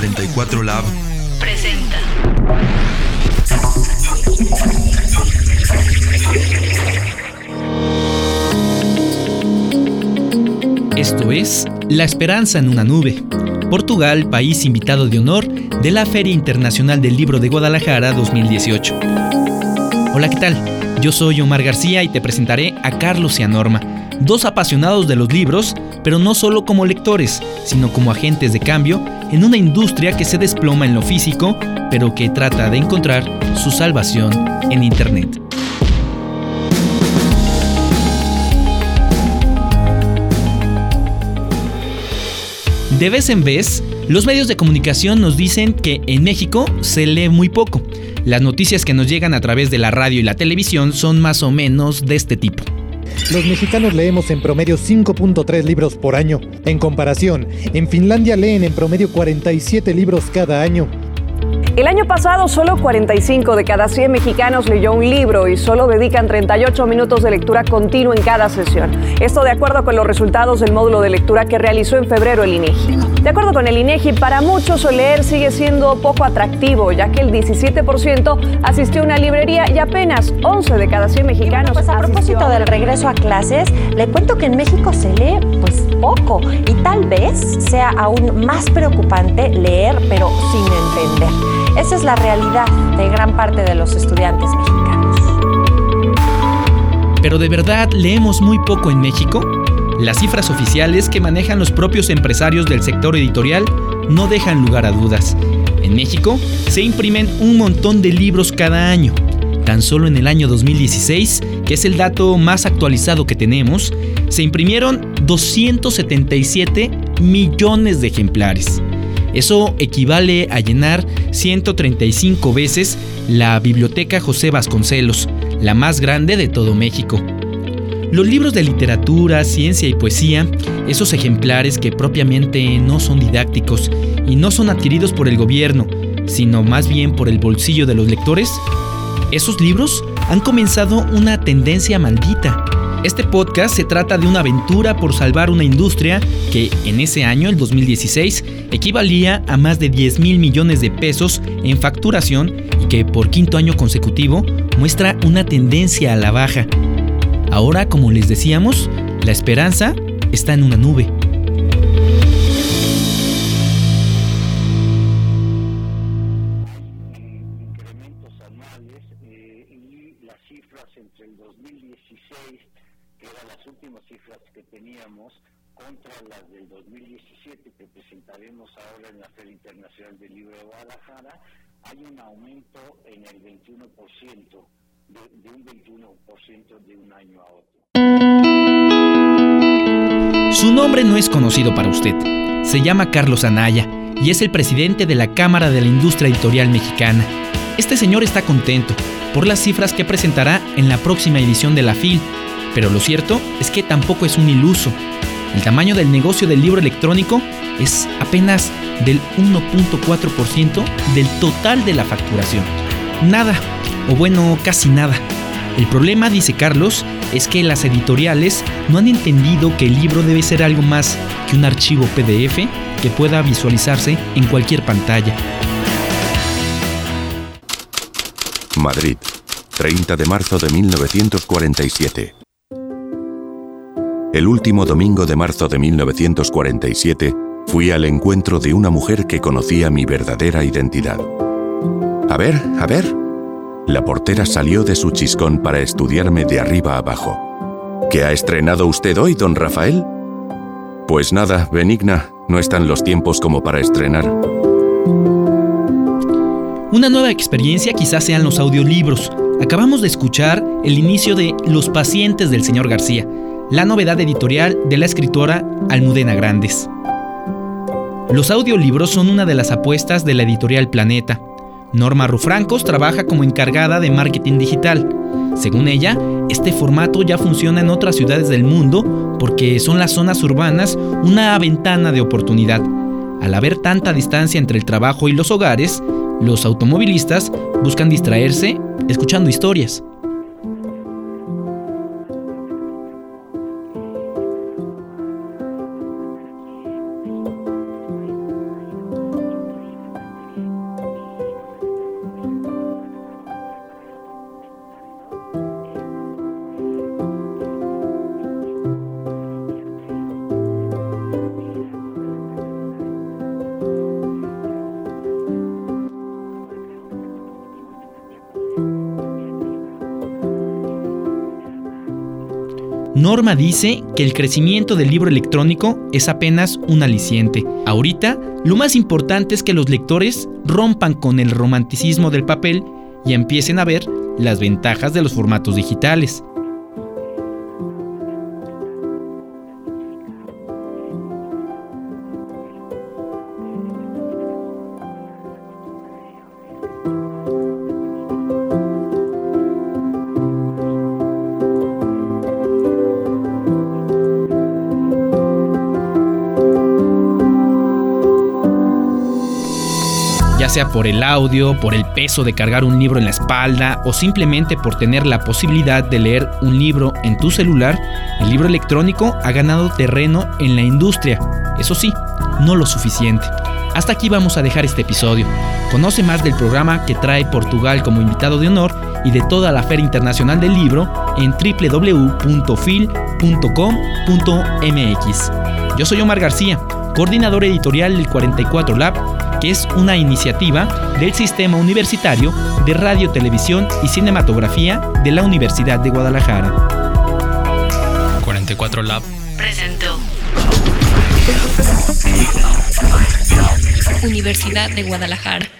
1944 Lab presenta. Esto es La Esperanza en una nube. Portugal, país invitado de honor de la Feria Internacional del Libro de Guadalajara 2018. Hola, ¿qué tal? Yo soy Omar García y te presentaré a Carlos y a Norma, dos apasionados de los libros, pero no solo como lectores, sino como agentes de cambio en una industria que se desploma en lo físico, pero que trata de encontrar su salvación en Internet. De vez en vez, los medios de comunicación nos dicen que en México se lee muy poco. Las noticias que nos llegan a través de la radio y la televisión son más o menos de este tipo. Los mexicanos leemos en promedio 5.3 libros por año. En comparación, en Finlandia leen en promedio 47 libros cada año. El año pasado solo 45 de cada 100 mexicanos leyó un libro y solo dedican 38 minutos de lectura continua en cada sesión. Esto de acuerdo con los resultados del módulo de lectura que realizó en febrero el INEGI. De acuerdo con el INEGI, para muchos leer sigue siendo poco atractivo, ya que el 17% asistió a una librería y apenas 11 de cada 100 mexicanos. Pues a propósito del regreso a clases, le cuento que en México se lee pues poco y tal vez sea aún más preocupante leer pero sin entender. Esa es la realidad de gran parte de los estudiantes mexicanos. ¿Pero de verdad leemos muy poco en México? Las cifras oficiales que manejan los propios empresarios del sector editorial no dejan lugar a dudas. En México se imprimen un montón de libros cada año. Tan solo en el año 2016, que es el dato más actualizado que tenemos, se imprimieron 277 millones de ejemplares. Eso equivale a llenar 135 veces la Biblioteca José Vasconcelos, la más grande de todo México. Los libros de literatura, ciencia y poesía, esos ejemplares que propiamente no son didácticos y no son adquiridos por el gobierno, sino más bien por el bolsillo de los lectores, esos libros han comenzado una tendencia maldita este podcast se trata de una aventura por salvar una industria que en ese año, el 2016, equivalía a más de 10 mil millones de pesos en facturación y que por quinto año consecutivo muestra una tendencia a la baja. Ahora, como les decíamos, la esperanza está en una nube. entre el 2016 que eran las últimas cifras que teníamos, contra las del 2017 que presentaremos ahora en la Feria Internacional del Libro de Guadalajara, hay un aumento en el 21%, de, un 21% de un año a otro. Su nombre no es conocido para usted. Se llama Carlos Anaya y es el presidente de la Cámara de la Industria Editorial Mexicana. Este señor está contento por las cifras que presentará en la próxima edición de la FIL, pero lo cierto es que tampoco es un iluso. El tamaño del negocio del libro electrónico es apenas del 1.4% del total de la facturación. Nada, o bueno, casi nada. El problema, dice Carlos, es que las editoriales no han entendido que el libro debe ser algo más que un archivo PDF que pueda visualizarse en cualquier pantalla. Madrid, 30 de marzo de 1947. El último domingo de marzo de 1947 fui al encuentro de una mujer que conocía mi verdadera identidad. A ver, a ver. La portera salió de su chiscón para estudiarme de arriba abajo. ¿Qué ha estrenado usted hoy, don Rafael? Pues nada, benigna, no están los tiempos como para estrenar. Una nueva experiencia quizás sean los audiolibros. Acabamos de escuchar el inicio de Los pacientes del señor García, la novedad editorial de la escritora Almudena Grandes. Los audiolibros son una de las apuestas de la editorial Planeta. Norma Rufrancos trabaja como encargada de marketing digital. Según ella, este formato ya funciona en otras ciudades del mundo porque son las zonas urbanas una ventana de oportunidad. Al haber tanta distancia entre el trabajo y los hogares, los automovilistas buscan distraerse escuchando historias. Norma dice que el crecimiento del libro electrónico es apenas un aliciente. Ahorita, lo más importante es que los lectores rompan con el romanticismo del papel y empiecen a ver las ventajas de los formatos digitales. Sea por el audio, por el peso de cargar un libro en la espalda o simplemente por tener la posibilidad de leer un libro en tu celular, el libro electrónico ha ganado terreno en la industria. Eso sí, no lo suficiente. Hasta aquí vamos a dejar este episodio. Conoce más del programa que trae Portugal como invitado de honor y de toda la Feria Internacional del Libro en www.fil.com.mx. Yo soy Omar García, coordinador editorial del 44 Lab que es una iniciativa del Sistema Universitario de Radio, Televisión y Cinematografía de la Universidad de Guadalajara. 44 Lab presentó Universidad de Guadalajara.